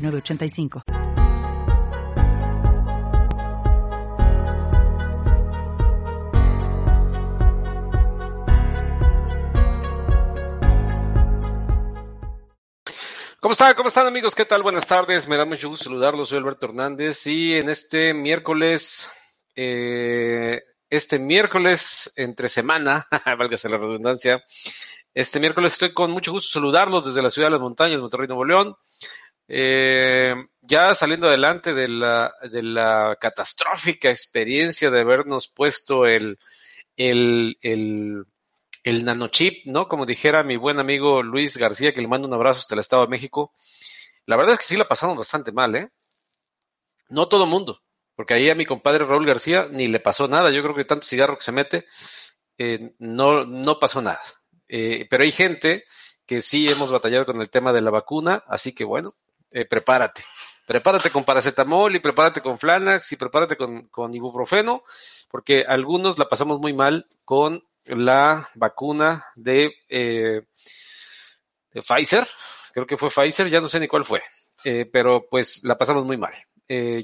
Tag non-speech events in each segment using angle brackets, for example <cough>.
985. ¿Cómo están? ¿Cómo están amigos? ¿Qué tal? Buenas tardes. Me da mucho gusto saludarlos. Soy Alberto Hernández y en este miércoles, eh, este miércoles entre semana, <laughs> válgase la redundancia, este miércoles estoy con mucho gusto saludarlos desde la ciudad de las montañas, Monterrey, Nuevo León. Eh, ya saliendo adelante de la, de la catastrófica experiencia de habernos puesto el, el, el, el, nanochip, ¿no? Como dijera mi buen amigo Luis García, que le mando un abrazo hasta el Estado de México. La verdad es que sí la pasamos bastante mal, ¿eh? No todo mundo, porque ahí a mi compadre Raúl García ni le pasó nada. Yo creo que tanto cigarro que se mete, eh, no, no pasó nada. Eh, pero hay gente que sí hemos batallado con el tema de la vacuna, así que bueno, eh, prepárate. Prepárate con paracetamol y prepárate con Flanax y prepárate con, ibuprofeno, porque algunos la pasamos muy mal con la vacuna de, eh, Pfizer, creo que fue Pfizer, ya no sé ni cuál fue, eh, pero pues la pasamos muy mal.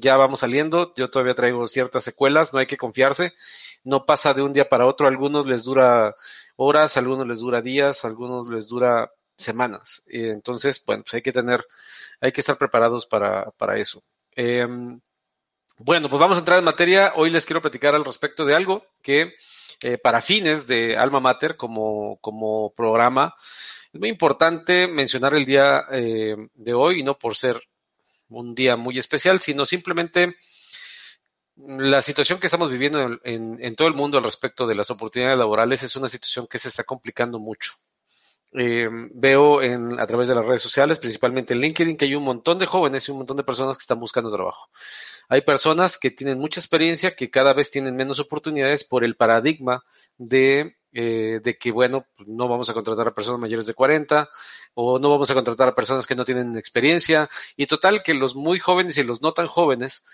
Ya vamos saliendo, yo todavía traigo ciertas secuelas, no hay que confiarse, no pasa de un día para otro, a algunos les dura horas, algunos les dura días, a algunos les dura semanas. entonces, bueno, pues hay que tener hay que estar preparados para, para eso. Eh, bueno, pues vamos a entrar en materia. Hoy les quiero platicar al respecto de algo que eh, para fines de Alma Mater como, como programa, es muy importante mencionar el día eh, de hoy, y no por ser un día muy especial, sino simplemente la situación que estamos viviendo en, en, en, todo el mundo al respecto de las oportunidades laborales es una situación que se está complicando mucho. Eh, veo en, a través de las redes sociales, principalmente en LinkedIn, que hay un montón de jóvenes y un montón de personas que están buscando trabajo. Hay personas que tienen mucha experiencia, que cada vez tienen menos oportunidades por el paradigma de, eh, de que, bueno, no vamos a contratar a personas mayores de 40 o no vamos a contratar a personas que no tienen experiencia. Y total, que los muy jóvenes y los no tan jóvenes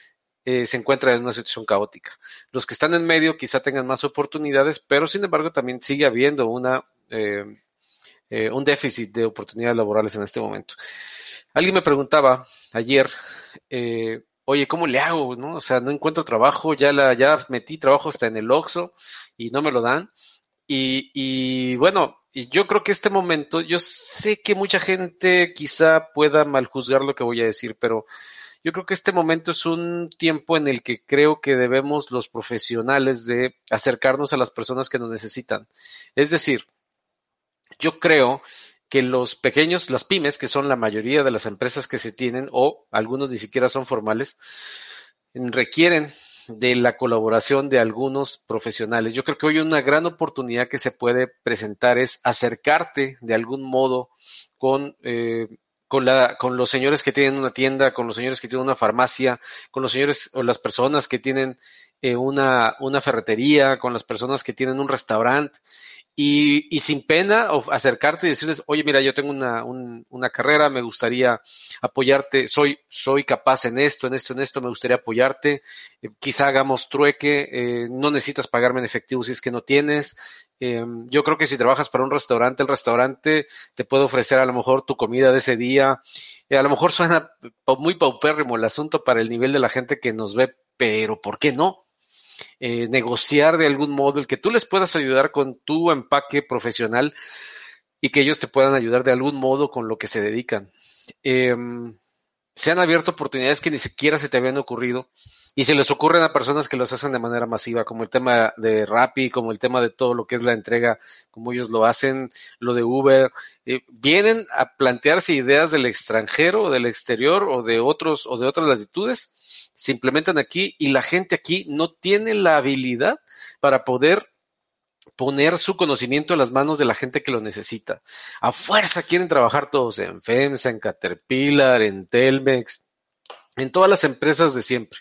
eh, se encuentran en una situación caótica. Los que están en medio quizá tengan más oportunidades, pero sin embargo también sigue habiendo una... Eh, eh, un déficit de oportunidades laborales en este momento. Alguien me preguntaba ayer, eh, oye, ¿cómo le hago? ¿no? O sea, no encuentro trabajo, ya, ya metí trabajo hasta en el OXO y no me lo dan. Y, y bueno, yo creo que este momento, yo sé que mucha gente quizá pueda maljuzgar lo que voy a decir, pero yo creo que este momento es un tiempo en el que creo que debemos los profesionales de acercarnos a las personas que nos necesitan. Es decir, yo creo que los pequeños, las pymes, que son la mayoría de las empresas que se tienen, o algunos ni siquiera son formales, requieren de la colaboración de algunos profesionales. Yo creo que hoy una gran oportunidad que se puede presentar es acercarte de algún modo con, eh, con, la, con los señores que tienen una tienda, con los señores que tienen una farmacia, con los señores o las personas que tienen eh, una, una ferretería, con las personas que tienen un restaurante y, y, sin pena acercarte y decirles, oye, mira, yo tengo una, un, una carrera, me gustaría apoyarte, soy, soy capaz en esto, en esto, en esto, me gustaría apoyarte, eh, quizá hagamos trueque, eh, no necesitas pagarme en efectivo si es que no tienes. Eh, yo creo que si trabajas para un restaurante, el restaurante te puede ofrecer a lo mejor tu comida de ese día. Eh, a lo mejor suena muy paupérrimo el asunto para el nivel de la gente que nos ve, pero ¿por qué no? Eh, negociar de algún modo, el que tú les puedas ayudar con tu empaque profesional y que ellos te puedan ayudar de algún modo con lo que se dedican. Eh, se han abierto oportunidades que ni siquiera se te habían ocurrido y se les ocurren a personas que los hacen de manera masiva, como el tema de Rappi, como el tema de todo lo que es la entrega, como ellos lo hacen, lo de Uber, eh, vienen a plantearse ideas del extranjero, o del exterior o de otros o de otras latitudes se implementan aquí y la gente aquí no tiene la habilidad para poder poner su conocimiento en las manos de la gente que lo necesita. A fuerza quieren trabajar todos en FEMSA, en Caterpillar, en Telmex, en todas las empresas de siempre.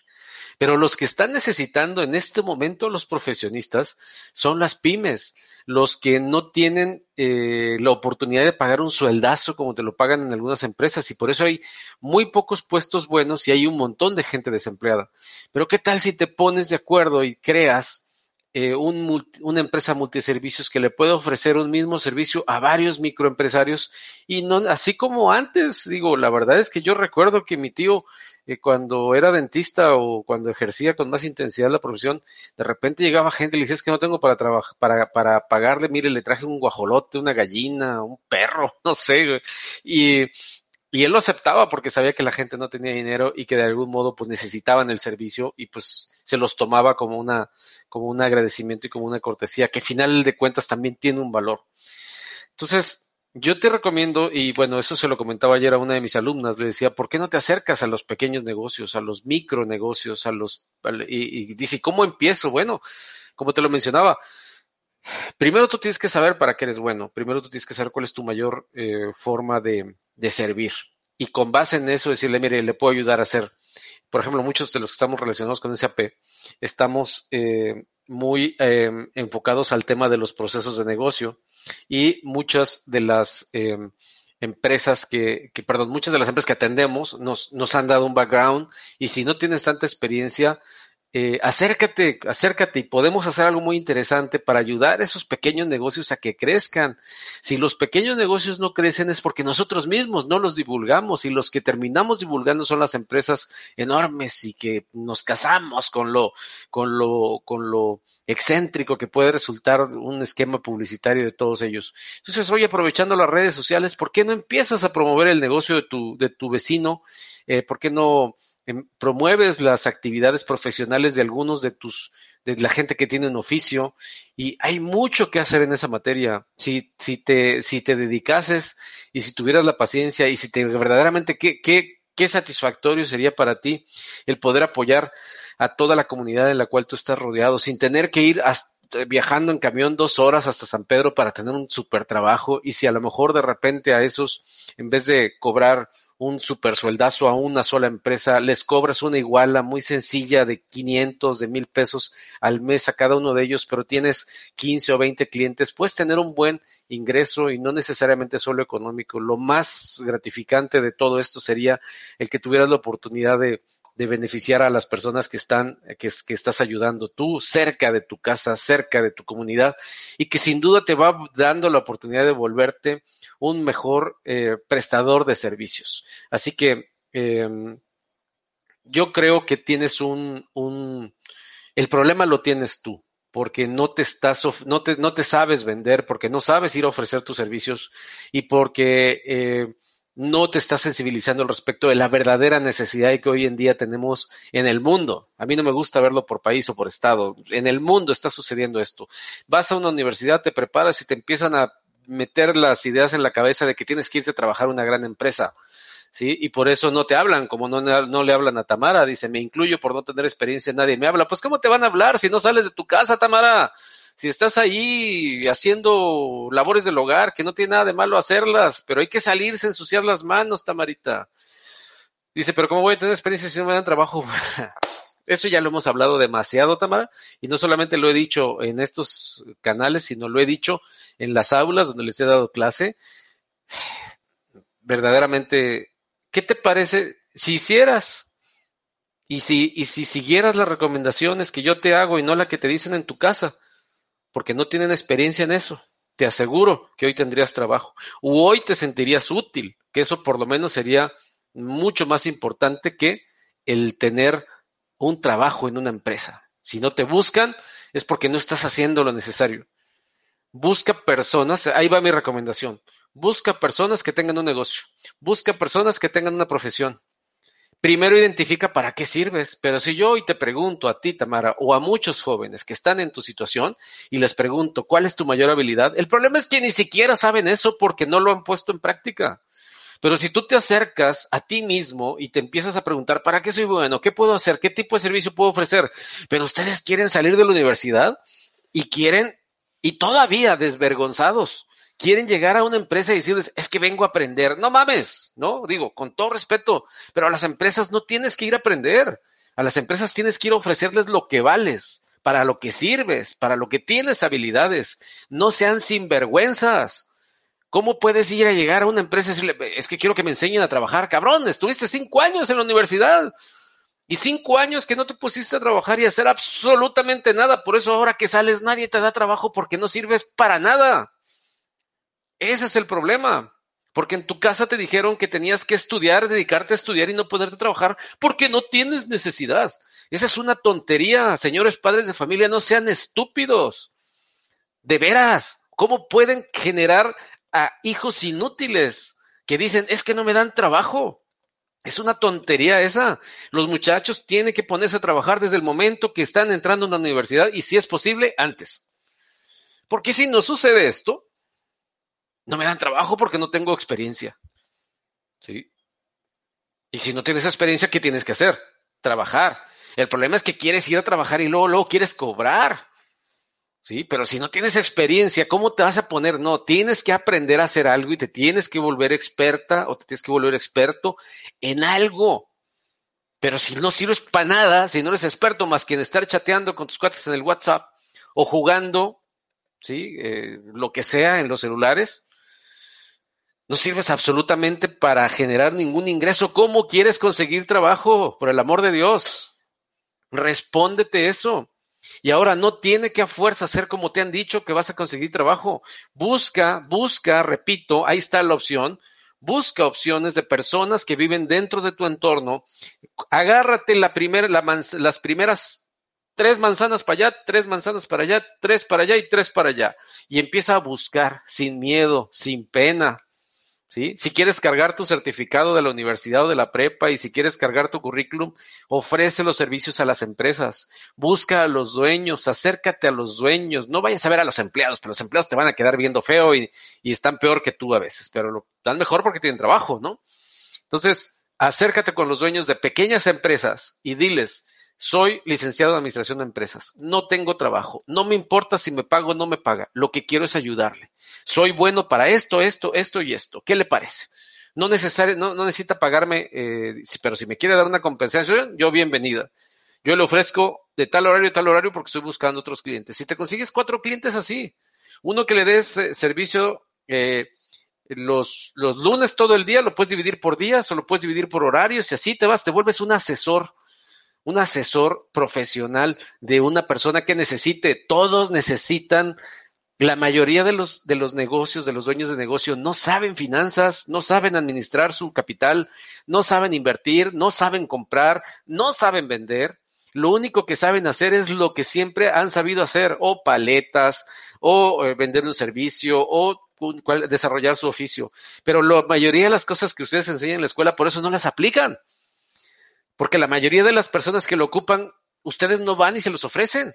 Pero los que están necesitando en este momento los profesionistas son las pymes, los que no tienen eh, la oportunidad de pagar un sueldazo como te lo pagan en algunas empresas y por eso hay muy pocos puestos buenos y hay un montón de gente desempleada. Pero ¿qué tal si te pones de acuerdo y creas eh, un una empresa multiservicios que le puede ofrecer un mismo servicio a varios microempresarios y no así como antes digo la verdad es que yo recuerdo que mi tío eh, cuando era dentista o cuando ejercía con más intensidad la profesión de repente llegaba gente y le decía es que no tengo para trabajar para para pagarle mire le traje un guajolote una gallina un perro <laughs> no sé y y él lo aceptaba porque sabía que la gente no tenía dinero y que de algún modo pues necesitaban el servicio y pues se los tomaba como una como un agradecimiento y como una cortesía que al final de cuentas también tiene un valor. Entonces, yo te recomiendo, y bueno, eso se lo comentaba ayer a una de mis alumnas, le decía, ¿por qué no te acercas a los pequeños negocios, a los micronegocios, a los... y, dice, ¿cómo empiezo? Bueno, como te lo mencionaba, primero tú tienes que saber para qué eres bueno, primero tú tienes que saber cuál es tu mayor eh, forma de, de servir. Y con base en eso decirle, mire, le puedo ayudar a hacer. Por ejemplo, muchos de los que estamos relacionados con SAP estamos eh, muy eh, enfocados al tema de los procesos de negocio y muchas de las eh, empresas que, que, perdón, muchas de las empresas que atendemos nos, nos han dado un background y si no tienes tanta experiencia, eh, acércate, acércate y podemos hacer algo muy interesante para ayudar a esos pequeños negocios a que crezcan. Si los pequeños negocios no crecen es porque nosotros mismos no los divulgamos y los que terminamos divulgando son las empresas enormes y que nos casamos con lo, con lo, con lo excéntrico que puede resultar un esquema publicitario de todos ellos. Entonces, hoy aprovechando las redes sociales, ¿por qué no empiezas a promover el negocio de tu, de tu vecino? Eh, ¿Por qué no promueves las actividades profesionales de algunos de tus, de la gente que tiene un oficio y hay mucho que hacer en esa materia. Si, si te, si te dedicases y si tuvieras la paciencia y si te verdaderamente qué, qué, qué satisfactorio sería para ti el poder apoyar a toda la comunidad en la cual tú estás rodeado sin tener que ir viajando en camión dos horas hasta San Pedro para tener un super trabajo y si a lo mejor de repente a esos, en vez de cobrar un super sueldazo a una sola empresa, les cobras una iguala muy sencilla de 500, de mil pesos al mes a cada uno de ellos, pero tienes 15 o 20 clientes, puedes tener un buen ingreso y no necesariamente solo económico. Lo más gratificante de todo esto sería el que tuvieras la oportunidad de, de beneficiar a las personas que están, que, que, estás ayudando tú cerca de tu casa, cerca de tu comunidad y que sin duda te va dando la oportunidad de volverte un mejor eh, prestador de servicios. Así que eh, yo creo que tienes un, un, el problema lo tienes tú, porque no te estás, no te, no te sabes vender, porque no sabes ir a ofrecer tus servicios y porque eh, no te estás sensibilizando al respecto de la verdadera necesidad que hoy en día tenemos en el mundo. A mí no me gusta verlo por país o por estado. En el mundo está sucediendo esto. Vas a una universidad, te preparas y te empiezan a meter las ideas en la cabeza de que tienes que irte a trabajar a una gran empresa. ¿Sí? Y por eso no te hablan, como no, no le hablan a Tamara, dice, me incluyo por no tener experiencia, nadie me habla. Pues ¿cómo te van a hablar si no sales de tu casa, Tamara? Si estás ahí haciendo labores del hogar, que no tiene nada de malo hacerlas, pero hay que salirse, ensuciar las manos, Tamarita. Dice, pero ¿cómo voy a tener experiencia si no me dan trabajo? <laughs> Eso ya lo hemos hablado demasiado, Tamara, y no solamente lo he dicho en estos canales, sino lo he dicho en las aulas donde les he dado clase. Verdaderamente, ¿qué te parece si hicieras y si, y si siguieras las recomendaciones que yo te hago y no la que te dicen en tu casa? Porque no tienen experiencia en eso. Te aseguro que hoy tendrías trabajo. O hoy te sentirías útil, que eso por lo menos sería mucho más importante que el tener un trabajo en una empresa. Si no te buscan, es porque no estás haciendo lo necesario. Busca personas, ahí va mi recomendación. Busca personas que tengan un negocio. Busca personas que tengan una profesión. Primero identifica para qué sirves, pero si yo hoy te pregunto a ti, Tamara, o a muchos jóvenes que están en tu situación y les pregunto cuál es tu mayor habilidad, el problema es que ni siquiera saben eso porque no lo han puesto en práctica. Pero si tú te acercas a ti mismo y te empiezas a preguntar, ¿para qué soy bueno? ¿Qué puedo hacer? ¿Qué tipo de servicio puedo ofrecer? Pero ustedes quieren salir de la universidad y quieren Y todavía desvergonzados quieren llegar a una empresa y decirles, es que vengo a aprender. No mames, ¿no? Digo, con todo respeto, pero a las empresas no tienes que ir a aprender. A las empresas tienes que ir a ofrecerles lo que vales, para lo que sirves, para lo que tienes habilidades. No sean sinvergüenzas. ¿Cómo puedes ir a llegar a una empresa y decirle, es que quiero que me enseñen a trabajar? Cabrón, estuviste cinco años en la universidad y cinco años que no te pusiste a trabajar y a hacer absolutamente nada. Por eso ahora que sales nadie te da trabajo porque no sirves para nada. Ese es el problema. Porque en tu casa te dijeron que tenías que estudiar, dedicarte a estudiar y no ponerte a trabajar porque no tienes necesidad. Esa es una tontería. Señores padres de familia, no sean estúpidos. De veras, ¿cómo pueden generar a hijos inútiles que dicen, es que no me dan trabajo? Es una tontería esa. Los muchachos tienen que ponerse a trabajar desde el momento que están entrando en la universidad y si es posible, antes. Porque si no sucede esto, no me dan trabajo porque no tengo experiencia. ¿Sí? Y si no tienes experiencia, ¿qué tienes que hacer? Trabajar. El problema es que quieres ir a trabajar y luego, luego quieres cobrar. Sí, pero si no tienes experiencia, ¿cómo te vas a poner? No, tienes que aprender a hacer algo y te tienes que volver experta o te tienes que volver experto en algo. Pero si no sirves para nada, si no eres experto más que en estar chateando con tus cuates en el WhatsApp o jugando, ¿sí? Eh, lo que sea en los celulares, no sirves absolutamente para generar ningún ingreso. ¿Cómo quieres conseguir trabajo? Por el amor de Dios. Respóndete eso. Y ahora no tiene que a fuerza hacer como te han dicho que vas a conseguir trabajo. Busca, busca, repito, ahí está la opción. Busca opciones de personas que viven dentro de tu entorno. Agárrate las primeras tres manzanas para allá, tres manzanas para allá, tres para allá y tres para allá. Y empieza a buscar sin miedo, sin pena, si quieres cargar tu certificado de la universidad o de la prepa y si quieres cargar tu currículum, ofrece los servicios a las empresas, busca a los dueños, acércate a los dueños, no vayas a ver a los empleados, pero los empleados te van a quedar viendo feo y, y están peor que tú a veces, pero lo dan mejor porque tienen trabajo, ¿no? Entonces, acércate con los dueños de pequeñas empresas y diles, soy licenciado en administración de empresas. No tengo trabajo. No me importa si me pago o no me paga. Lo que quiero es ayudarle. Soy bueno para esto, esto, esto y esto. ¿Qué le parece? No, necesario, no, necesita pagarme, eh, pero si me quiere dar una compensación, yo bienvenida. Yo le ofrezco de tal horario a tal horario porque estoy buscando otros clientes. Si te consigues cuatro clientes así, uno que le des eh, servicio eh, los, los lunes todo el día, lo puedes dividir por días o lo puedes dividir por horarios y así te vas, te vuelves un asesor un asesor profesional de una persona que necesite. Todos necesitan. La mayoría de los, de los negocios, de los dueños de negocio, no saben finanzas, no saben administrar su capital, no saben invertir, no saben comprar, no saben vender. Lo único que saben hacer es lo que siempre han sabido hacer, o paletas, o eh, vender un servicio, o desarrollar su oficio. Pero la mayoría de las cosas que ustedes enseñan en la escuela, por eso no las aplican. Porque la mayoría de las personas que lo ocupan, ustedes no van y se los ofrecen.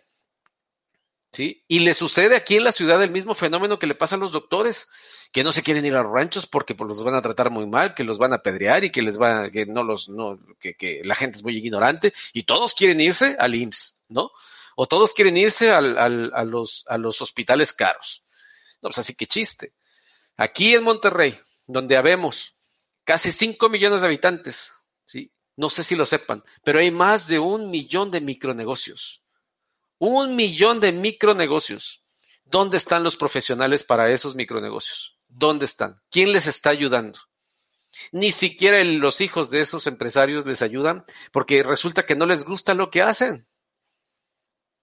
¿Sí? Y le sucede aquí en la ciudad el mismo fenómeno que le pasa a los doctores, que no se quieren ir a los ranchos porque pues, los van a tratar muy mal, que los van a apedrear y que les va, que no los, no, que, la gente es muy ignorante y todos quieren irse al IMSS, ¿no? O todos quieren irse a, los, a los hospitales caros. No, pues así que chiste. Aquí en Monterrey, donde habemos casi 5 millones de habitantes, ¿sí? No sé si lo sepan, pero hay más de un millón de micronegocios. Un millón de micronegocios. ¿Dónde están los profesionales para esos micronegocios? ¿Dónde están? ¿Quién les está ayudando? Ni siquiera los hijos de esos empresarios les ayudan porque resulta que no les gusta lo que hacen.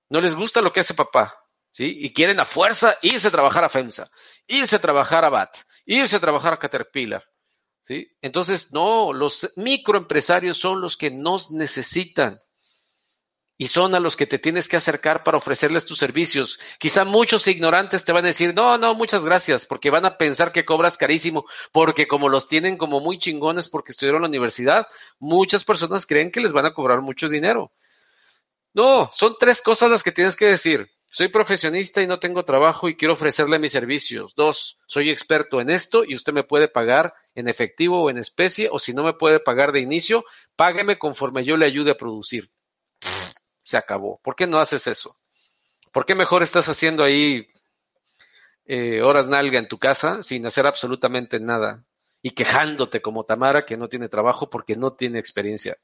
No les gusta lo que hace papá, ¿sí? Y quieren a fuerza irse a trabajar a FEMSA, irse a trabajar a BAT, irse a trabajar a Caterpillar. ¿Sí? Entonces, no, los microempresarios son los que nos necesitan y son a los que te tienes que acercar para ofrecerles tus servicios. Quizá muchos ignorantes te van a decir, no, no, muchas gracias, porque van a pensar que cobras carísimo, porque como los tienen como muy chingones porque estudiaron en la universidad, muchas personas creen que les van a cobrar mucho dinero. No, son tres cosas las que tienes que decir. Soy profesionista y no tengo trabajo y quiero ofrecerle mis servicios. Dos, soy experto en esto y usted me puede pagar en efectivo o en especie, o si no me puede pagar de inicio, págueme conforme yo le ayude a producir. Se acabó. ¿Por qué no haces eso? ¿Por qué mejor estás haciendo ahí eh, horas nalga en tu casa sin hacer absolutamente nada y quejándote como Tamara que no tiene trabajo porque no tiene experiencia.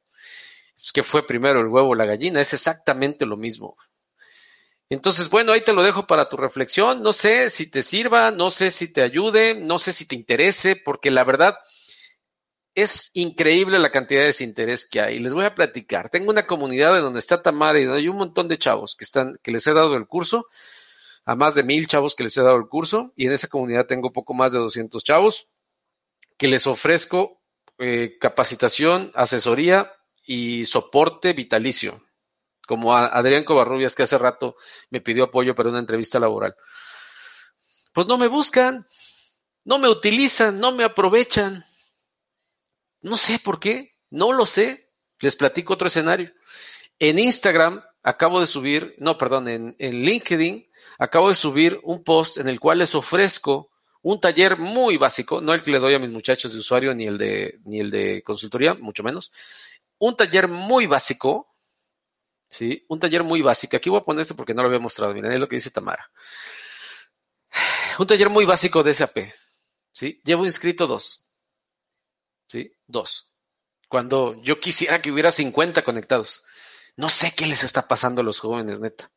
Es que fue primero el huevo o la gallina, es exactamente lo mismo. Entonces, bueno, ahí te lo dejo para tu reflexión. No sé si te sirva, no sé si te ayude, no sé si te interese, porque la verdad es increíble la cantidad de desinterés que hay. Les voy a platicar. Tengo una comunidad en donde está Tamara y hay un montón de chavos que están, que les he dado el curso, a más de mil chavos que les he dado el curso, y en esa comunidad tengo poco más de 200 chavos que les ofrezco eh, capacitación, asesoría y soporte vitalicio como a Adrián Covarrubias, que hace rato me pidió apoyo para una entrevista laboral. Pues no me buscan, no me utilizan, no me aprovechan. No sé por qué, no lo sé. Les platico otro escenario. En Instagram acabo de subir, no, perdón, en, en LinkedIn acabo de subir un post en el cual les ofrezco un taller muy básico, no el que le doy a mis muchachos de usuario ni el de, ni el de consultoría, mucho menos. Un taller muy básico ¿sí? Un taller muy básico. Aquí voy a poner esto porque no lo había mostrado. Miren, es lo que dice Tamara. Un taller muy básico de SAP, ¿sí? Llevo inscrito dos, ¿sí? Dos. Cuando yo quisiera que hubiera 50 conectados. No sé qué les está pasando a los jóvenes, neta.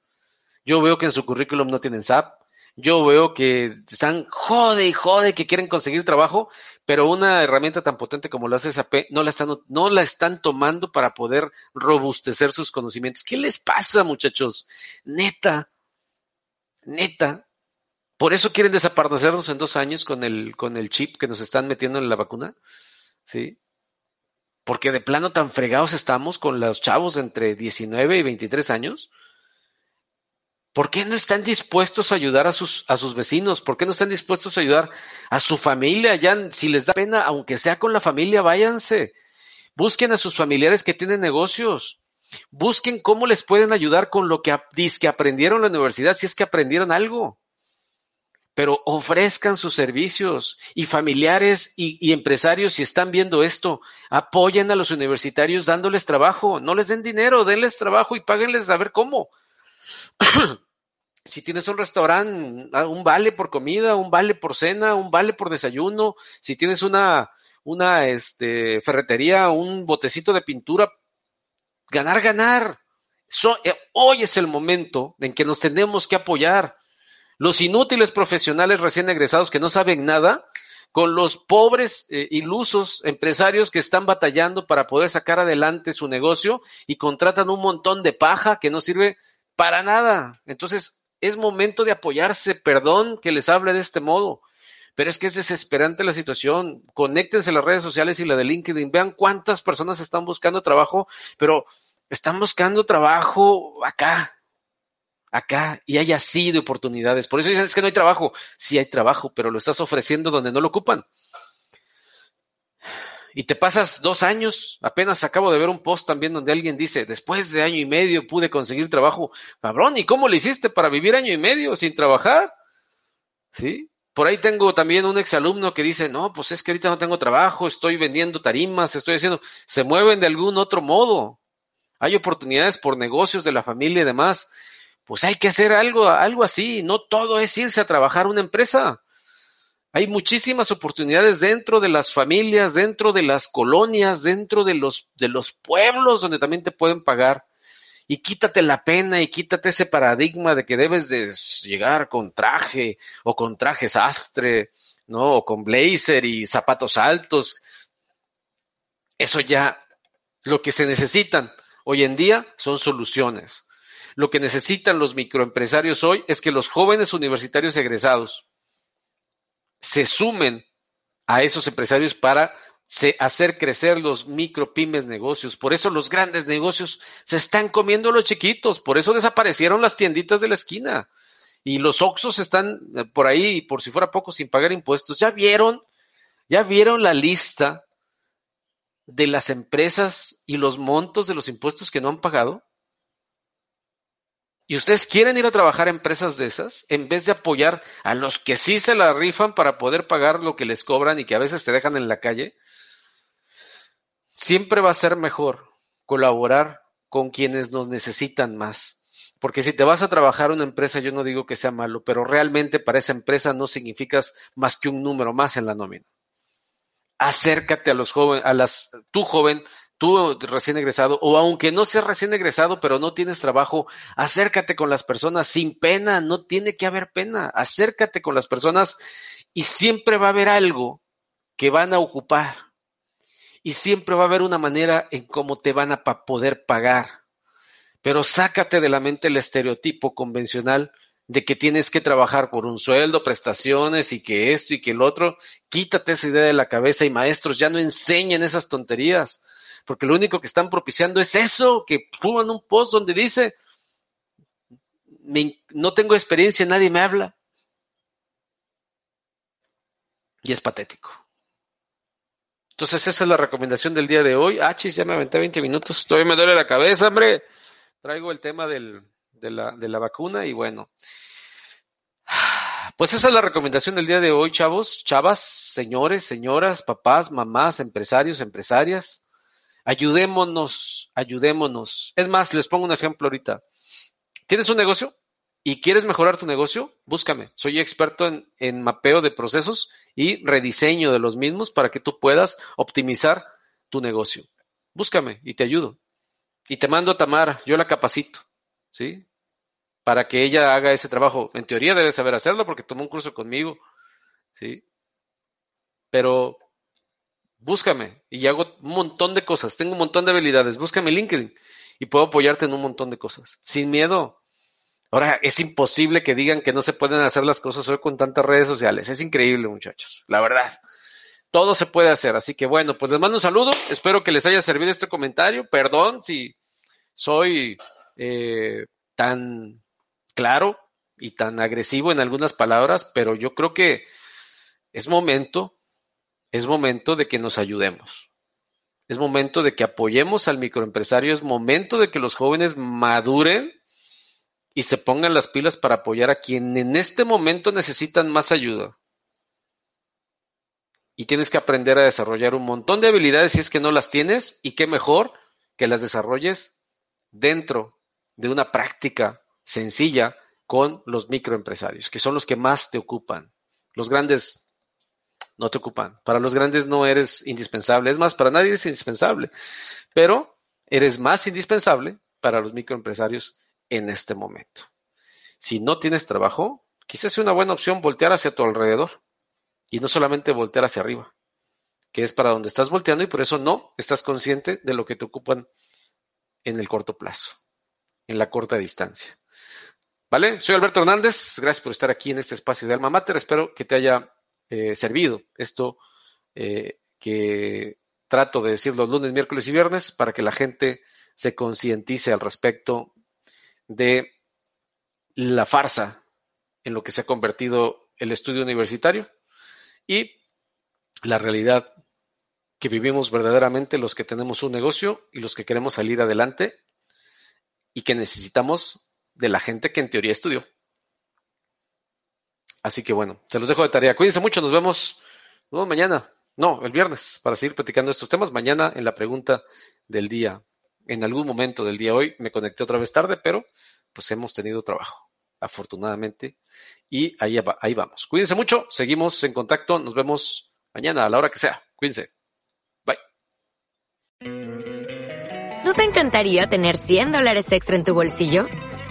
Yo veo que en su currículum no tienen SAP, yo veo que están jode y jode que quieren conseguir trabajo, pero una herramienta tan potente como la SAP no la están, no la están tomando para poder robustecer sus conocimientos. ¿Qué les pasa, muchachos? Neta, neta. Por eso quieren desaparecernos en dos años con el, con el chip que nos están metiendo en la vacuna. ¿Sí? Porque de plano tan fregados estamos con los chavos entre 19 y 23 años ¿Por qué no están dispuestos a ayudar a sus, a sus vecinos? ¿Por qué no están dispuestos a ayudar a su familia? Ya, si les da pena, aunque sea con la familia, váyanse. Busquen a sus familiares que tienen negocios. Busquen cómo les pueden ayudar con lo que, que aprendieron en la universidad, si es que aprendieron algo. Pero ofrezcan sus servicios y familiares y, y empresarios, si están viendo esto, apoyen a los universitarios dándoles trabajo. No les den dinero, denles trabajo y páguenles a ver cómo <clears throat> si tienes un restaurante, ah, un vale por comida, un vale por cena, un vale por desayuno, si tienes una, este, ferretería, un botecito de pintura, ganar, ganar. Eh, hoy es el momento en que nos tenemos que apoyar. Los inútiles profesionales recién egresados que no saben nada, con los pobres eh, ilusos empresarios que están batallando para poder sacar adelante su negocio y contratan un montón de paja que no sirve para nada. Entonces, es momento de apoyarse. Perdón que les hable de este modo, pero es que es desesperante la situación. Conéctense a las redes sociales y la de LinkedIn. Vean cuántas personas están buscando trabajo, pero están buscando trabajo acá, acá, y hay así de oportunidades. Por eso dicen, es que no hay trabajo. Sí hay trabajo, pero lo estás ofreciendo donde no lo ocupan y te pasas dos años, apenas acabo de ver un post también donde alguien dice, después de año y medio pude conseguir trabajo. Cabrón, ¿y cómo le hiciste para vivir año y medio sin trabajar? ¿Sí? Por ahí tengo también un exalumno que dice, no, pues es que ahorita no tengo trabajo, estoy vendiendo tarimas, estoy haciendo, se mueven de algún otro modo. Hay oportunidades por negocios de la familia y demás. Pues hay que hacer algo, algo así. No todo es irse a trabajar una empresa. Hay muchísimas oportunidades dentro de las familias, dentro de las colonias, dentro de los, de los pueblos donde también te pueden pagar. Y quítate la pena y quítate ese paradigma de que debes de llegar con traje o con traje sastre, ¿no? O con blazer y zapatos altos. Eso ya, lo que se necesitan hoy en día son soluciones. Lo que necesitan los microempresarios hoy es que los jóvenes universitarios egresados, se sumen a esos empresarios para hacer crecer los micro pymes negocios. Por eso los grandes negocios se están comiendo los chiquitos. Por eso desaparecieron las tienditas de la esquina. Y los Oxos están eh, por ahí, por si fuera poco, sin pagar impuestos. ¿Ya vieron? ¿Ya vieron la lista de las empresas y los montos de los impuestos que no han pagado? Y ustedes quieren ir a trabajar a empresas de esas, en vez de apoyar a los que sí se la rifan para poder pagar lo que les cobran y que a veces te dejan en la calle, siempre va a ser mejor colaborar con quienes nos necesitan más, Porque si te vas a trabajar una empresa, yo no digo que sea malo, pero realmente para esa empresa no significas más que un número más en la nómina. Acércate a los jóvenes, a las, tú joven, tú recién egresado, o aunque no seas recién egresado, pero no tienes trabajo, acércate con las personas sin pena, no tiene que haber pena, acércate con las personas y siempre va a haber algo que van a ocupar y siempre va a haber una manera en cómo te van a poder pagar pero sácate de la mente el estereotipo convencional de que tienes que trabajar por un sueldo, prestaciones y que esto y que el otro. Quítate esa idea de la cabeza y maestros ya no enseñen esas tonterías, porque lo único que están propiciando es eso, que pongan un post donde dice, no tengo experiencia, nadie me habla. Y es patético. Entonces esa es la recomendación del día de hoy. Ah, chis, ya me aventé 20 minutos, todavía me duele la cabeza, hombre traigo el tema del, de, la, de la vacuna y bueno. Pues esa es la recomendación del día de hoy, chavos, chavas, señores, señoras, papás, mamás, empresarios, empresarias. Ayudémonos, ayudémonos. Es más, les pongo un ejemplo ahorita. ¿Tienes un negocio y quieres mejorar tu negocio? Búscame. Soy experto en, en mapeo de procesos y rediseño de los mismos para que tú puedas optimizar tu negocio. Búscame y te ayudo. Y te mando a Tamara, yo la capacito, ¿sí? Para que ella haga ese trabajo. En teoría debe saber hacerlo porque tomó un curso conmigo, ¿sí? Pero búscame y hago un montón de cosas, tengo un montón de habilidades, búscame LinkedIn y puedo apoyarte en un montón de cosas, sin miedo. Ahora, es imposible que digan que no se pueden hacer las cosas hoy con tantas redes sociales. Es increíble, muchachos, la verdad todo se puede hacer. Así que bueno, pues les mando un saludo. Espero que les haya servido este comentario. Perdón si soy eh, tan claro y tan agresivo en algunas palabras, pero yo creo que es momento, es momento de que nos ayudemos. Es momento de que apoyemos al microempresario, es momento de que los jóvenes maduren y se pongan las pilas para apoyar a quien en este momento necesitan más ayuda y tienes que aprender a desarrollar un montón de habilidades si es que no las tienes y qué mejor que las desarrolles dentro de una práctica sencilla con los microempresarios, que son los que más te ocupan. Los grandes no te ocupan. Para los grandes no eres indispensable. Es más, para nadie es indispensable. Pero eres más indispensable para los microempresarios en este momento. Si no tienes trabajo, quizás sea una buena opción voltear hacia tu alrededor y no solamente voltear hacia arriba, que es para donde estás volteando y por eso no estás consciente de lo que te ocupan en el corto plazo, en la corta distancia. ¿Vale? Soy Alberto Hernández, gracias por estar aquí en este espacio de Alma Mater, espero que te haya eh, servido esto eh, que trato de decir los lunes, miércoles y viernes para que la gente se concientice al respecto de la farsa en lo que se ha convertido el estudio universitario y la realidad que vivimos verdaderamente los que tenemos un negocio y los que queremos salir adelante y que necesitamos de la gente que en teoría estudió. Así que bueno, se los dejo de tarea. Cuídense mucho, nos vemos, mañana, no, el viernes, para seguir platicando estos temas. Mañana en la pregunta del día, en algún momento del día hoy, me conecté otra vez tarde, pero pues hemos tenido trabajo afortunadamente. Y ahí, ahí vamos. Cuídense mucho, seguimos en contacto, nos vemos mañana a la hora que sea. Cuídense. Bye. ¿No te encantaría tener 100 dólares extra en tu bolsillo?